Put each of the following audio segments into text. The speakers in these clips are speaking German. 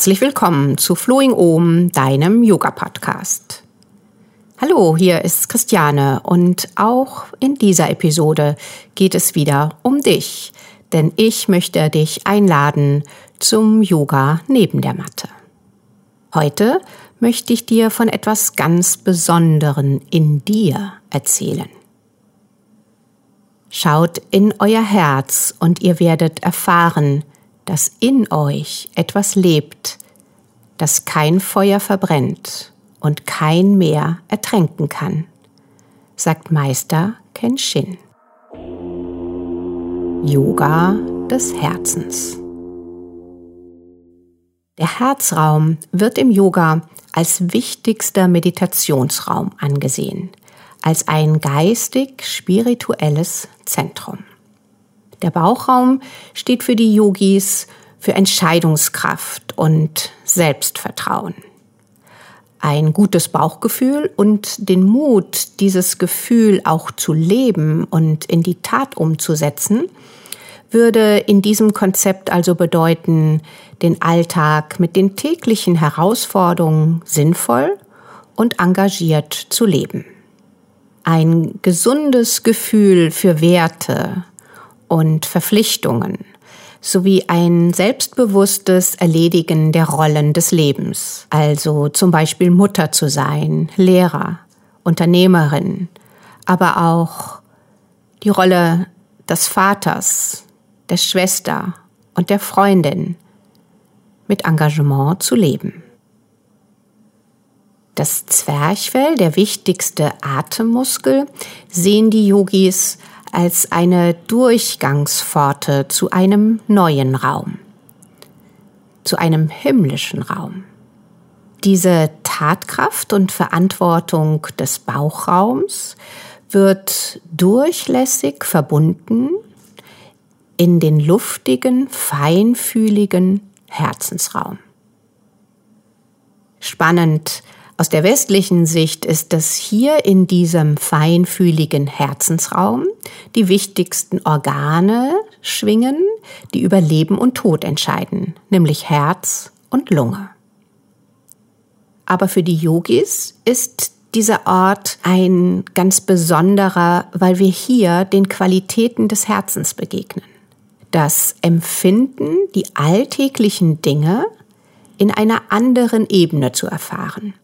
Herzlich willkommen zu Flowing Om, deinem Yoga-Podcast. Hallo, hier ist Christiane und auch in dieser Episode geht es wieder um dich, denn ich möchte dich einladen zum Yoga neben der Matte. Heute möchte ich dir von etwas ganz Besonderen in dir erzählen. Schaut in euer Herz und ihr werdet erfahren, dass in euch etwas lebt, das kein Feuer verbrennt und kein Meer ertränken kann, sagt Meister Kenshin. Yoga des Herzens. Der Herzraum wird im Yoga als wichtigster Meditationsraum angesehen, als ein geistig-spirituelles Zentrum. Der Bauchraum steht für die Yogis für Entscheidungskraft und Selbstvertrauen. Ein gutes Bauchgefühl und den Mut, dieses Gefühl auch zu leben und in die Tat umzusetzen, würde in diesem Konzept also bedeuten, den Alltag mit den täglichen Herausforderungen sinnvoll und engagiert zu leben. Ein gesundes Gefühl für Werte und Verpflichtungen sowie ein selbstbewusstes Erledigen der Rollen des Lebens, also zum Beispiel Mutter zu sein, Lehrer, Unternehmerin, aber auch die Rolle des Vaters, der Schwester und der Freundin mit Engagement zu leben. Das Zwerchfell, der wichtigste Atemmuskel, sehen die Yogis als eine Durchgangspforte zu einem neuen Raum, zu einem himmlischen Raum. Diese Tatkraft und Verantwortung des Bauchraums wird durchlässig verbunden in den luftigen, feinfühligen Herzensraum. Spannend aus der westlichen Sicht ist, dass hier in diesem feinfühligen Herzensraum die wichtigsten Organe schwingen, die über Leben und Tod entscheiden, nämlich Herz und Lunge. Aber für die Yogis ist dieser Ort ein ganz besonderer, weil wir hier den Qualitäten des Herzens begegnen das Empfinden, die alltäglichen Dinge in einer anderen Ebene zu erfahren.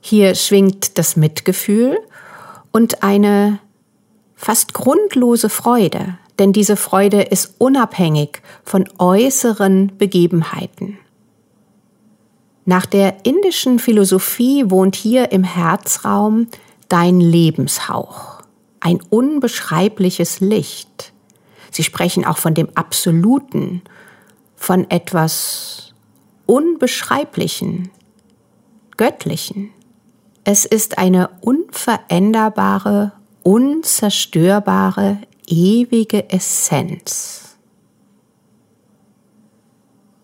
Hier schwingt das Mitgefühl und eine fast grundlose Freude, denn diese Freude ist unabhängig von äußeren Begebenheiten. Nach der indischen Philosophie wohnt hier im Herzraum dein Lebenshauch, ein unbeschreibliches Licht, Sie sprechen auch von dem Absoluten, von etwas Unbeschreiblichen, Göttlichen. Es ist eine unveränderbare, unzerstörbare, ewige Essenz.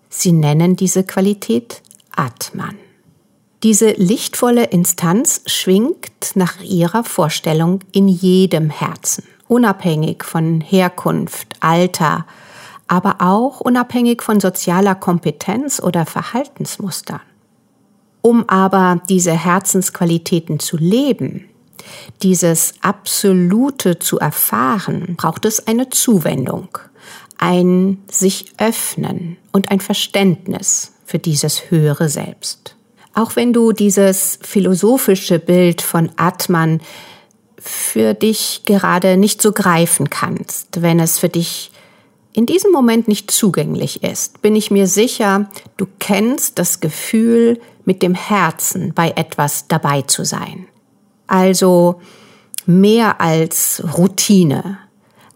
Sie nennen diese Qualität Atman. Diese lichtvolle Instanz schwingt nach ihrer Vorstellung in jedem Herzen unabhängig von Herkunft, Alter, aber auch unabhängig von sozialer Kompetenz oder Verhaltensmuster. Um aber diese Herzensqualitäten zu leben, dieses Absolute zu erfahren, braucht es eine Zuwendung, ein sich öffnen und ein Verständnis für dieses höhere Selbst. Auch wenn du dieses philosophische Bild von Atman für dich gerade nicht so greifen kannst, wenn es für dich in diesem Moment nicht zugänglich ist, bin ich mir sicher, du kennst das Gefühl, mit dem Herzen bei etwas dabei zu sein. Also mehr als Routine,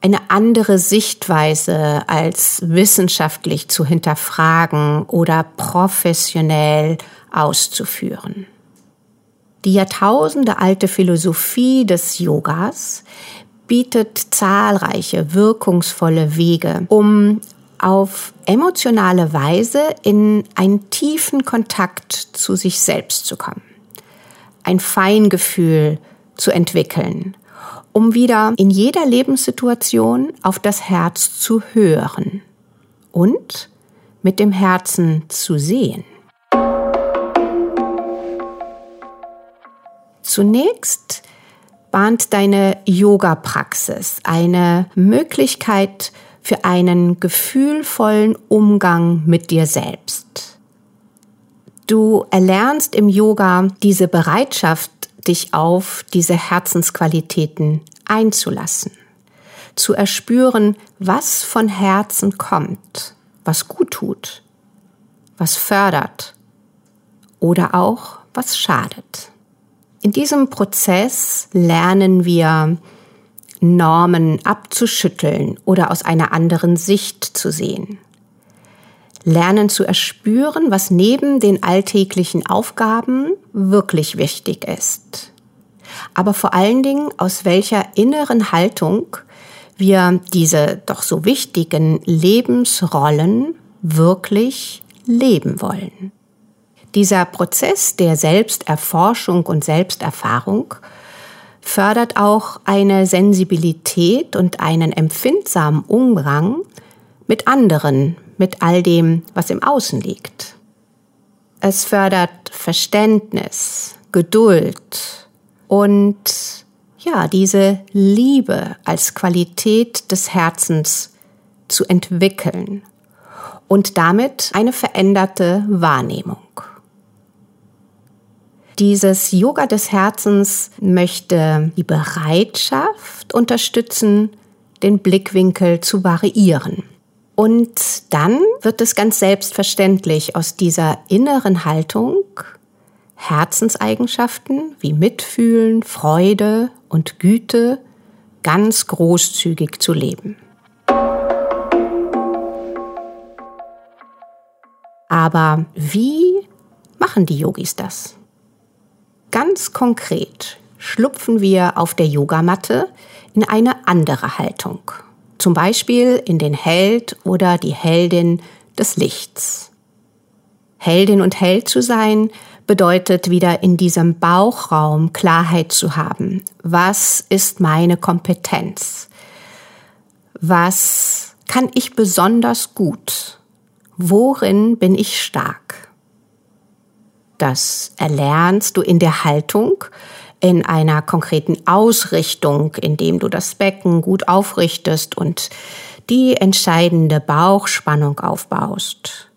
eine andere Sichtweise als wissenschaftlich zu hinterfragen oder professionell auszuführen. Die Jahrtausende alte Philosophie des Yogas bietet zahlreiche wirkungsvolle Wege, um auf emotionale Weise in einen tiefen Kontakt zu sich selbst zu kommen, ein Feingefühl zu entwickeln um wieder in jeder Lebenssituation auf das Herz zu hören und mit dem Herzen zu sehen. Zunächst bahnt deine Yoga-Praxis eine Möglichkeit für einen gefühlvollen Umgang mit dir selbst. Du erlernst im Yoga diese Bereitschaft, dich auf diese Herzensqualitäten einzulassen, zu erspüren, was von Herzen kommt, was gut tut, was fördert oder auch was schadet. In diesem Prozess lernen wir Normen abzuschütteln oder aus einer anderen Sicht zu sehen. Lernen zu erspüren, was neben den alltäglichen Aufgaben wirklich wichtig ist. Aber vor allen Dingen, aus welcher inneren Haltung wir diese doch so wichtigen Lebensrollen wirklich leben wollen. Dieser Prozess der Selbsterforschung und Selbsterfahrung fördert auch eine Sensibilität und einen empfindsamen Umgang mit anderen, mit all dem, was im Außen liegt. Es fördert Verständnis, Geduld und ja, diese Liebe als Qualität des Herzens zu entwickeln und damit eine veränderte Wahrnehmung. Dieses Yoga des Herzens möchte die Bereitschaft unterstützen, den Blickwinkel zu variieren. Und dann wird es ganz selbstverständlich aus dieser inneren Haltung Herzenseigenschaften wie Mitfühlen, Freude und Güte ganz großzügig zu leben. Aber wie machen die Yogis das? Ganz konkret schlupfen wir auf der Yogamatte in eine andere Haltung. Zum Beispiel in den Held oder die Heldin des Lichts. Heldin und Held zu sein bedeutet wieder in diesem Bauchraum Klarheit zu haben. Was ist meine Kompetenz? Was kann ich besonders gut? Worin bin ich stark? Das erlernst du in der Haltung, in einer konkreten Ausrichtung, indem du das Becken gut aufrichtest und die entscheidende Bauchspannung aufbaust.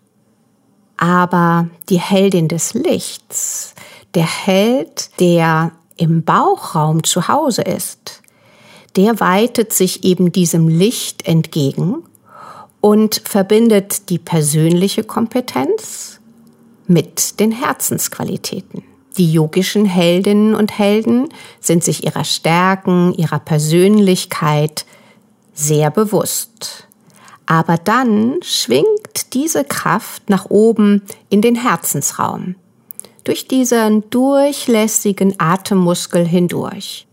Aber die Heldin des Lichts, der Held, der im Bauchraum zu Hause ist, der weitet sich eben diesem Licht entgegen und verbindet die persönliche Kompetenz mit den Herzensqualitäten. Die yogischen Heldinnen und Helden sind sich ihrer Stärken, ihrer Persönlichkeit sehr bewusst. Aber dann schwingt diese Kraft nach oben in den Herzensraum, durch diesen durchlässigen Atemmuskel hindurch.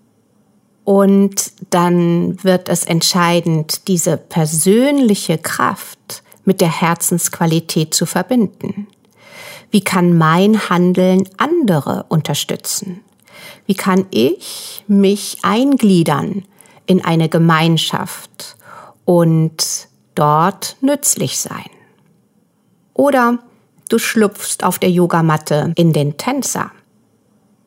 Und dann wird es entscheidend, diese persönliche Kraft mit der Herzensqualität zu verbinden. Wie kann mein Handeln andere unterstützen? Wie kann ich mich eingliedern in eine Gemeinschaft und dort nützlich sein? Oder du schlupfst auf der Yogamatte in den Tänzer.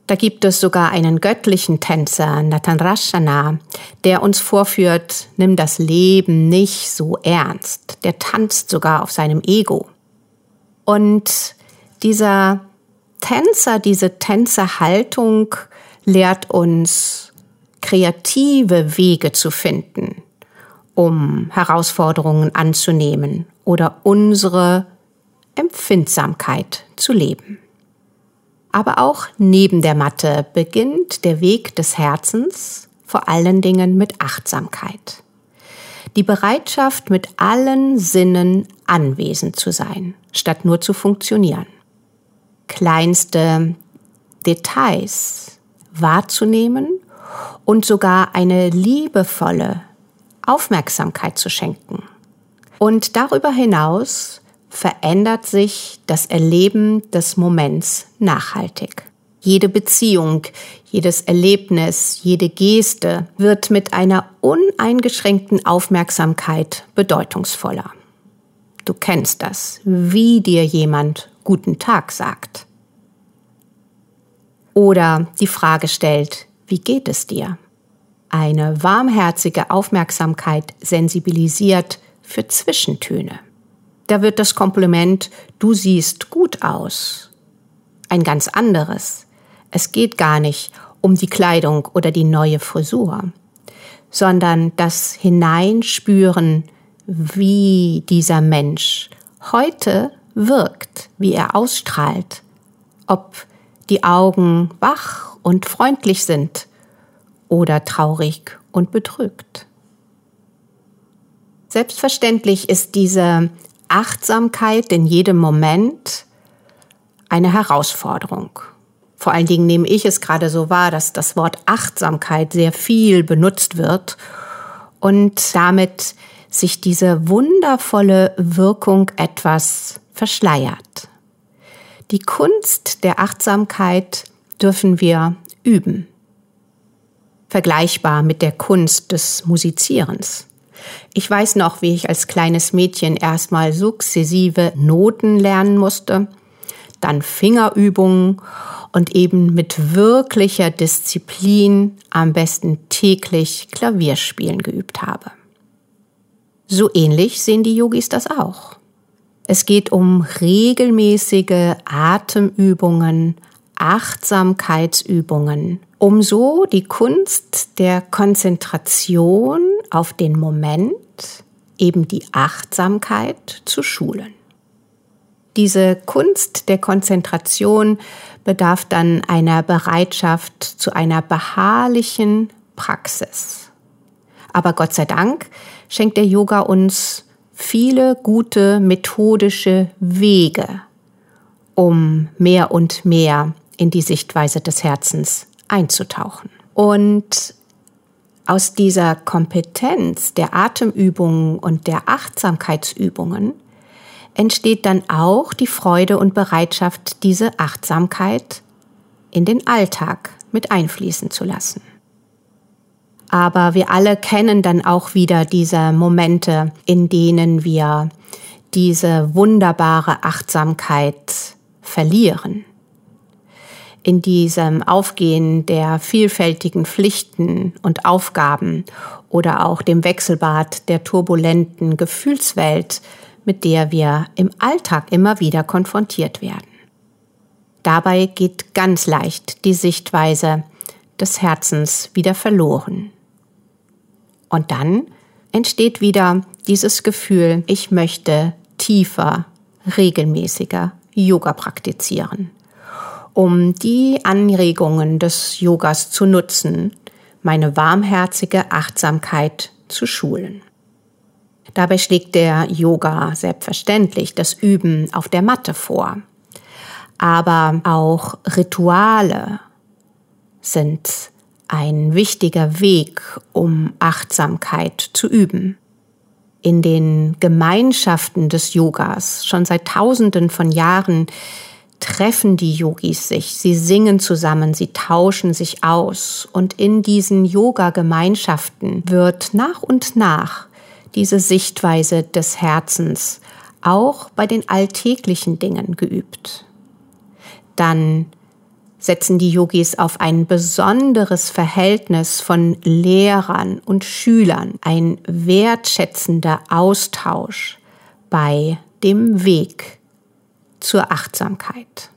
Da gibt es sogar einen göttlichen Tänzer, Nathan Rashana, der uns vorführt, nimm das Leben nicht so ernst. Der tanzt sogar auf seinem Ego. Und dieser Tänzer, diese Tänzerhaltung lehrt uns kreative Wege zu finden, um Herausforderungen anzunehmen oder unsere Empfindsamkeit zu leben. Aber auch neben der Matte beginnt der Weg des Herzens vor allen Dingen mit Achtsamkeit. Die Bereitschaft, mit allen Sinnen anwesend zu sein, statt nur zu funktionieren kleinste Details wahrzunehmen und sogar eine liebevolle Aufmerksamkeit zu schenken. Und darüber hinaus verändert sich das Erleben des Moments nachhaltig. Jede Beziehung, jedes Erlebnis, jede Geste wird mit einer uneingeschränkten Aufmerksamkeit bedeutungsvoller. Du kennst das, wie dir jemand guten Tag sagt. Oder die Frage stellt, wie geht es dir? Eine warmherzige Aufmerksamkeit sensibilisiert für Zwischentöne. Da wird das Kompliment, du siehst gut aus, ein ganz anderes. Es geht gar nicht um die Kleidung oder die neue Frisur, sondern das Hineinspüren, wie dieser Mensch heute wirkt, wie er ausstrahlt, ob die Augen wach und freundlich sind oder traurig und betrübt. Selbstverständlich ist diese Achtsamkeit in jedem Moment eine Herausforderung. Vor allen Dingen nehme ich es gerade so wahr, dass das Wort Achtsamkeit sehr viel benutzt wird und damit sich diese wundervolle Wirkung etwas verschleiert. Die Kunst der Achtsamkeit dürfen wir üben. Vergleichbar mit der Kunst des Musizierens. Ich weiß noch, wie ich als kleines Mädchen erstmal sukzessive Noten lernen musste, dann Fingerübungen und eben mit wirklicher Disziplin am besten täglich Klavierspielen geübt habe. So ähnlich sehen die Yogis das auch. Es geht um regelmäßige Atemübungen, Achtsamkeitsübungen, um so die Kunst der Konzentration auf den Moment, eben die Achtsamkeit zu schulen. Diese Kunst der Konzentration bedarf dann einer Bereitschaft zu einer beharrlichen Praxis. Aber Gott sei Dank schenkt der Yoga uns viele gute methodische Wege, um mehr und mehr in die Sichtweise des Herzens einzutauchen. Und aus dieser Kompetenz der Atemübungen und der Achtsamkeitsübungen entsteht dann auch die Freude und Bereitschaft, diese Achtsamkeit in den Alltag mit einfließen zu lassen. Aber wir alle kennen dann auch wieder diese Momente, in denen wir diese wunderbare Achtsamkeit verlieren. In diesem Aufgehen der vielfältigen Pflichten und Aufgaben oder auch dem Wechselbad der turbulenten Gefühlswelt, mit der wir im Alltag immer wieder konfrontiert werden. Dabei geht ganz leicht die Sichtweise des Herzens wieder verloren. Und dann entsteht wieder dieses Gefühl, ich möchte tiefer, regelmäßiger Yoga praktizieren, um die Anregungen des Yogas zu nutzen, meine warmherzige Achtsamkeit zu schulen. Dabei schlägt der Yoga selbstverständlich das Üben auf der Matte vor. Aber auch Rituale sind ein wichtiger Weg, um Achtsamkeit zu üben. In den Gemeinschaften des Yogas, schon seit Tausenden von Jahren, treffen die Yogis sich, sie singen zusammen, sie tauschen sich aus und in diesen Yoga-Gemeinschaften wird nach und nach diese Sichtweise des Herzens auch bei den alltäglichen Dingen geübt. Dann setzen die Yogis auf ein besonderes Verhältnis von Lehrern und Schülern, ein wertschätzender Austausch bei dem Weg zur Achtsamkeit.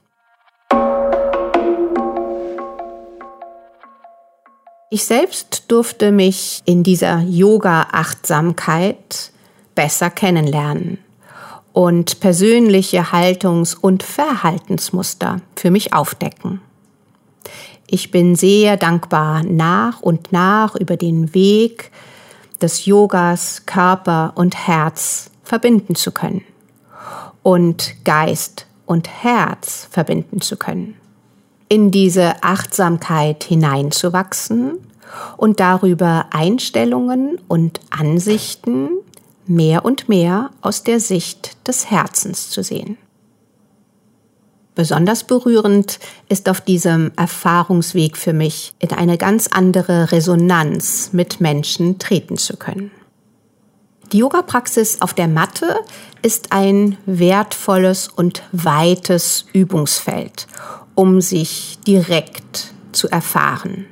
Ich selbst durfte mich in dieser Yoga-Achtsamkeit besser kennenlernen und persönliche Haltungs- und Verhaltensmuster für mich aufdecken. Ich bin sehr dankbar, nach und nach über den Weg des Yogas Körper und Herz verbinden zu können und Geist und Herz verbinden zu können in diese Achtsamkeit hineinzuwachsen und darüber Einstellungen und Ansichten mehr und mehr aus der Sicht des Herzens zu sehen. Besonders berührend ist auf diesem Erfahrungsweg für mich, in eine ganz andere Resonanz mit Menschen treten zu können. Die Yoga-Praxis auf der Matte ist ein wertvolles und weites Übungsfeld, um sich direkt zu erfahren.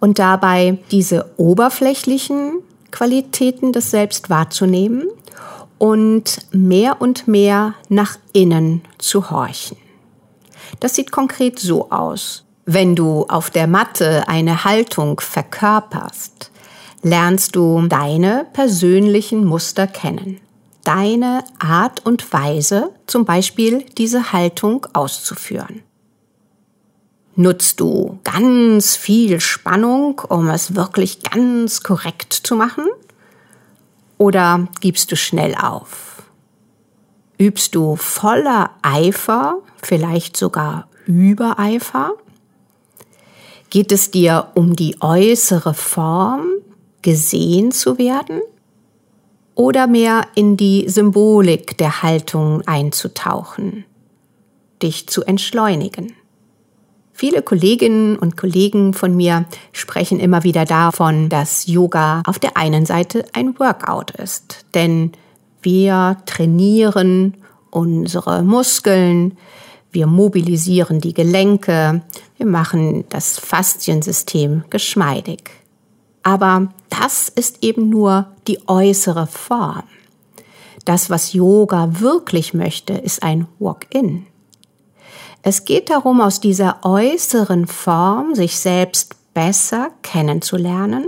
Und dabei diese oberflächlichen Qualitäten des Selbst wahrzunehmen und mehr und mehr nach innen zu horchen. Das sieht konkret so aus. Wenn du auf der Matte eine Haltung verkörperst, lernst du deine persönlichen Muster kennen. Deine Art und Weise, zum Beispiel diese Haltung auszuführen. Nutzt du ganz viel Spannung, um es wirklich ganz korrekt zu machen? Oder gibst du schnell auf? Übst du voller Eifer, vielleicht sogar Übereifer? Geht es dir um die äußere Form, gesehen zu werden? Oder mehr in die Symbolik der Haltung einzutauchen, dich zu entschleunigen? Viele Kolleginnen und Kollegen von mir sprechen immer wieder davon, dass Yoga auf der einen Seite ein Workout ist, denn wir trainieren unsere Muskeln, wir mobilisieren die Gelenke, wir machen das Fasziensystem geschmeidig. Aber das ist eben nur die äußere Form. Das, was Yoga wirklich möchte, ist ein Walk-in. Es geht darum, aus dieser äußeren Form sich selbst besser kennenzulernen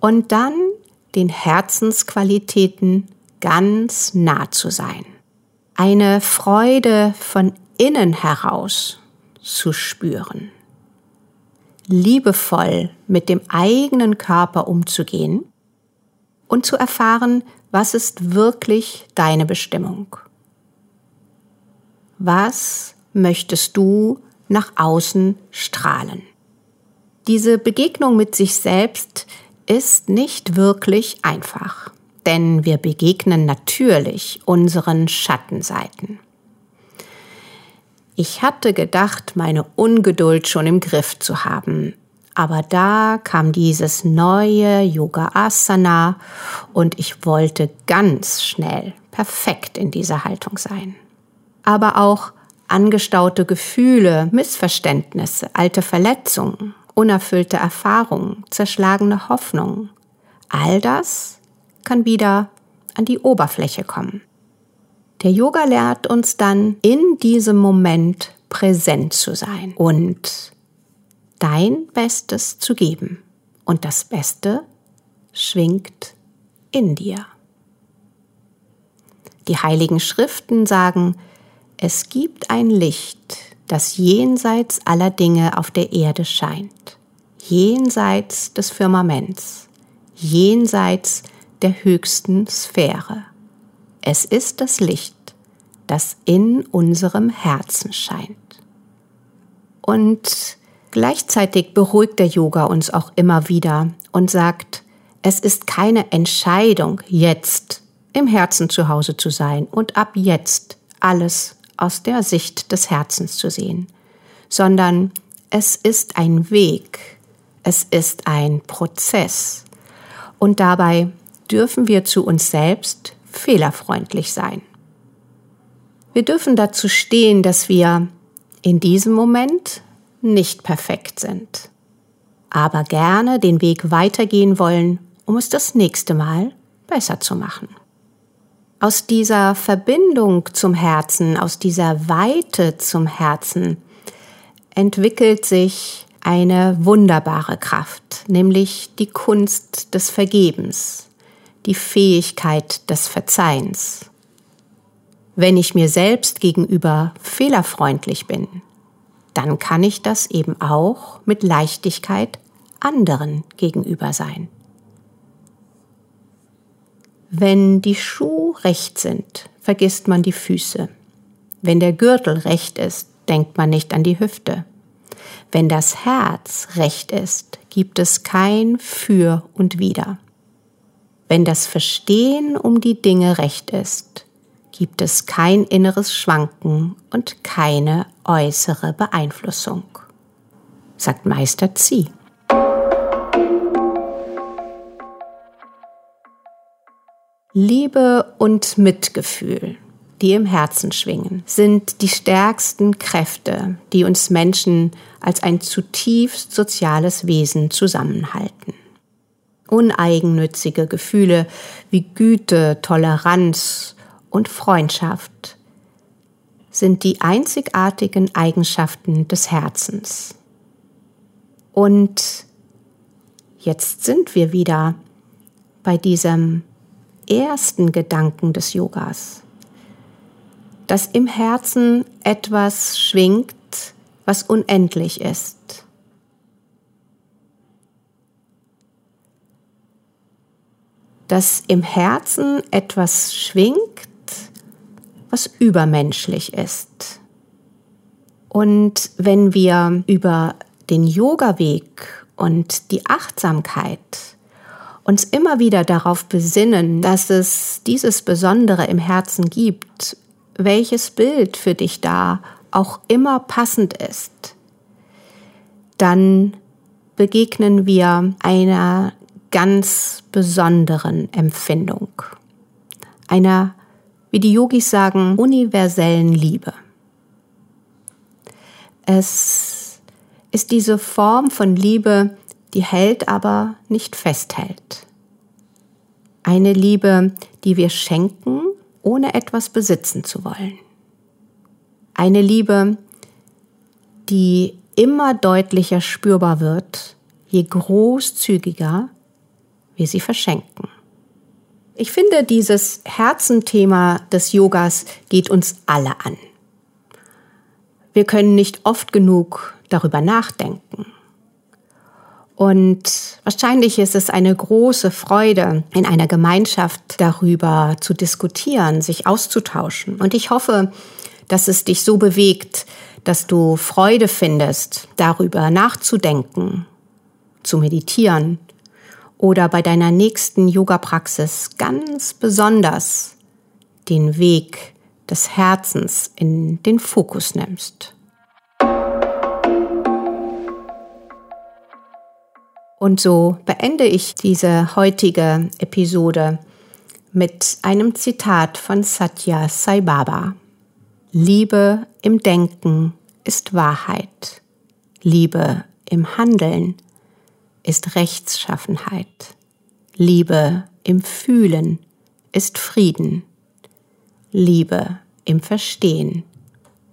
und dann den Herzensqualitäten ganz nah zu sein. Eine Freude von innen heraus zu spüren. Liebevoll mit dem eigenen Körper umzugehen und zu erfahren, was ist wirklich deine Bestimmung. Was möchtest du nach außen strahlen. Diese Begegnung mit sich selbst ist nicht wirklich einfach, denn wir begegnen natürlich unseren Schattenseiten. Ich hatte gedacht, meine Ungeduld schon im Griff zu haben, aber da kam dieses neue Yoga Asana und ich wollte ganz schnell perfekt in dieser Haltung sein. Aber auch angestaute Gefühle, Missverständnisse, alte Verletzungen, unerfüllte Erfahrungen, zerschlagene Hoffnungen, all das kann wieder an die Oberfläche kommen. Der Yoga lehrt uns dann in diesem Moment präsent zu sein und dein Bestes zu geben. Und das Beste schwingt in dir. Die heiligen Schriften sagen, es gibt ein Licht, das jenseits aller Dinge auf der Erde scheint, jenseits des Firmaments, jenseits der höchsten Sphäre. Es ist das Licht, das in unserem Herzen scheint. Und gleichzeitig beruhigt der Yoga uns auch immer wieder und sagt, es ist keine Entscheidung, jetzt im Herzen zu Hause zu sein und ab jetzt alles aus der Sicht des Herzens zu sehen, sondern es ist ein Weg, es ist ein Prozess. Und dabei dürfen wir zu uns selbst fehlerfreundlich sein. Wir dürfen dazu stehen, dass wir in diesem Moment nicht perfekt sind, aber gerne den Weg weitergehen wollen, um es das nächste Mal besser zu machen. Aus dieser Verbindung zum Herzen, aus dieser Weite zum Herzen entwickelt sich eine wunderbare Kraft, nämlich die Kunst des Vergebens, die Fähigkeit des Verzeihens. Wenn ich mir selbst gegenüber fehlerfreundlich bin, dann kann ich das eben auch mit Leichtigkeit anderen gegenüber sein. Wenn die Schuhe recht sind, vergisst man die Füße. Wenn der Gürtel recht ist, denkt man nicht an die Hüfte. Wenn das Herz recht ist, gibt es kein Für und Wider. Wenn das Verstehen um die Dinge recht ist, gibt es kein inneres Schwanken und keine äußere Beeinflussung, sagt Meister Zi. Liebe und Mitgefühl, die im Herzen schwingen, sind die stärksten Kräfte, die uns Menschen als ein zutiefst soziales Wesen zusammenhalten. Uneigennützige Gefühle wie Güte, Toleranz und Freundschaft sind die einzigartigen Eigenschaften des Herzens. Und jetzt sind wir wieder bei diesem ersten Gedanken des Yogas, dass im Herzen etwas schwingt, was unendlich ist. Dass im Herzen etwas schwingt, was übermenschlich ist. Und wenn wir über den Yoga-Weg und die Achtsamkeit uns immer wieder darauf besinnen, dass es dieses Besondere im Herzen gibt, welches Bild für dich da auch immer passend ist, dann begegnen wir einer ganz besonderen Empfindung, einer, wie die Yogis sagen, universellen Liebe. Es ist diese Form von Liebe, die hält aber nicht festhält. Eine Liebe, die wir schenken, ohne etwas besitzen zu wollen. Eine Liebe, die immer deutlicher spürbar wird, je großzügiger wir sie verschenken. Ich finde, dieses Herzenthema des Yogas geht uns alle an. Wir können nicht oft genug darüber nachdenken. Und wahrscheinlich ist es eine große Freude, in einer Gemeinschaft darüber zu diskutieren, sich auszutauschen. Und ich hoffe, dass es dich so bewegt, dass du Freude findest, darüber nachzudenken, zu meditieren oder bei deiner nächsten Yoga-Praxis ganz besonders den Weg des Herzens in den Fokus nimmst. Und so beende ich diese heutige Episode mit einem Zitat von Satya Sai Baba. Liebe im Denken ist Wahrheit. Liebe im Handeln ist Rechtschaffenheit. Liebe im Fühlen ist Frieden. Liebe im Verstehen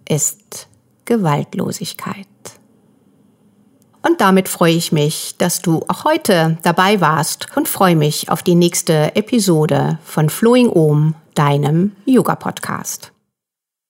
ist Gewaltlosigkeit. Und damit freue ich mich, dass du auch heute dabei warst und freue mich auf die nächste Episode von Flowing Om, deinem Yoga-Podcast.